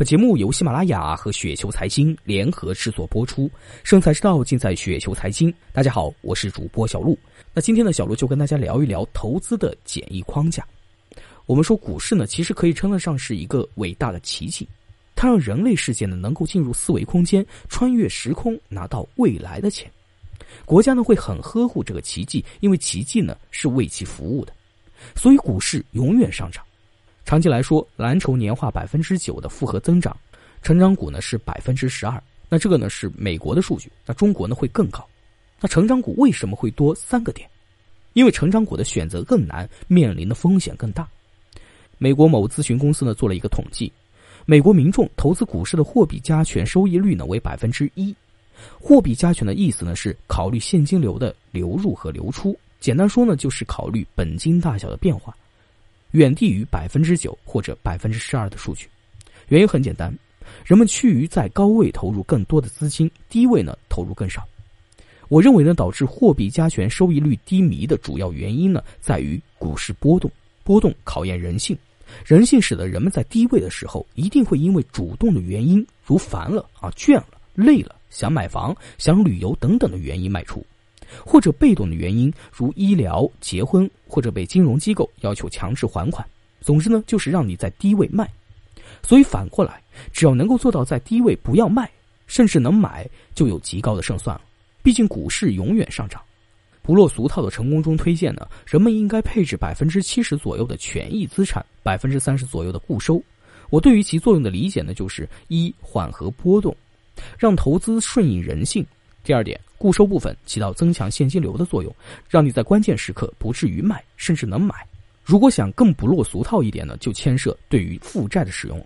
本节目由喜马拉雅和雪球财经联合制作播出，生财之道尽在雪球财经。大家好，我是主播小璐。那今天的小璐就跟大家聊一聊投资的简易框架。我们说股市呢，其实可以称得上是一个伟大的奇迹，它让人类世界呢能够进入四维空间，穿越时空，拿到未来的钱。国家呢会很呵护这个奇迹，因为奇迹呢是为其服务的，所以股市永远上涨。长期来说，蓝筹年化百分之九的复合增长，成长股呢是百分之十二。那这个呢是美国的数据，那中国呢会更高。那成长股为什么会多三个点？因为成长股的选择更难，面临的风险更大。美国某咨询公司呢做了一个统计，美国民众投资股市的货币加权收益率呢为百分之一。货币加权的意思呢是考虑现金流的流入和流出，简单说呢就是考虑本金大小的变化。远低于百分之九或者百分之十二的数据，原因很简单，人们趋于在高位投入更多的资金，低位呢投入更少。我认为呢，导致货币加权收益率低迷的主要原因呢，在于股市波动，波动考验人性，人性使得人们在低位的时候，一定会因为主动的原因，如烦了啊、倦了、累了、想买房、想旅游等等的原因卖出。或者被动的原因，如医疗、结婚，或者被金融机构要求强制还款。总之呢，就是让你在低位卖。所以反过来，只要能够做到在低位不要卖，甚至能买，就有极高的胜算了。毕竟股市永远上涨。不落俗套的成功中推荐呢，人们应该配置百分之七十左右的权益资产，百分之三十左右的固收。我对于其作用的理解呢，就是一缓和波动，让投资顺应人性。第二点，固收部分起到增强现金流的作用，让你在关键时刻不至于卖，甚至能买。如果想更不落俗套一点呢，就牵涉对于负债的使用了。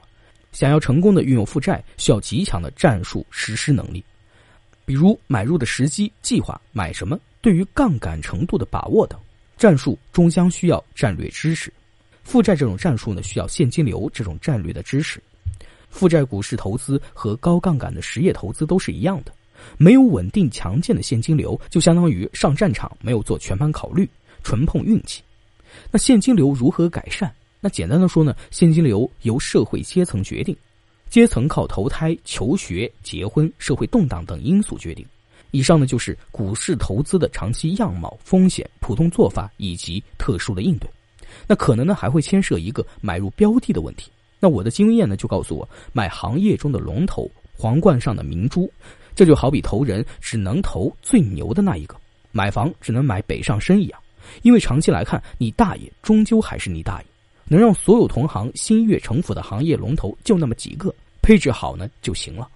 想要成功的运用负债，需要极强的战术实施能力，比如买入的时机、计划、买什么、对于杠杆程度的把握等。战术终将需要战略支持，负债这种战术呢，需要现金流这种战略的支持。负债股市投资和高杠杆的实业投资都是一样的。没有稳定强健的现金流，就相当于上战场没有做全盘考虑，纯碰运气。那现金流如何改善？那简单的说呢，现金流由社会阶层决定，阶层靠投胎、求学、结婚、社会动荡等因素决定。以上呢就是股市投资的长期样貌、风险、普通做法以及特殊的应对。那可能呢还会牵涉一个买入标的的问题。那我的经验呢就告诉我，买行业中的龙头、皇冠上的明珠。这就好比投人只能投最牛的那一个，买房只能买北上深一样，因为长期来看，你大爷终究还是你大爷。能让所有同行心悦诚服的行业龙头就那么几个，配置好呢就行了。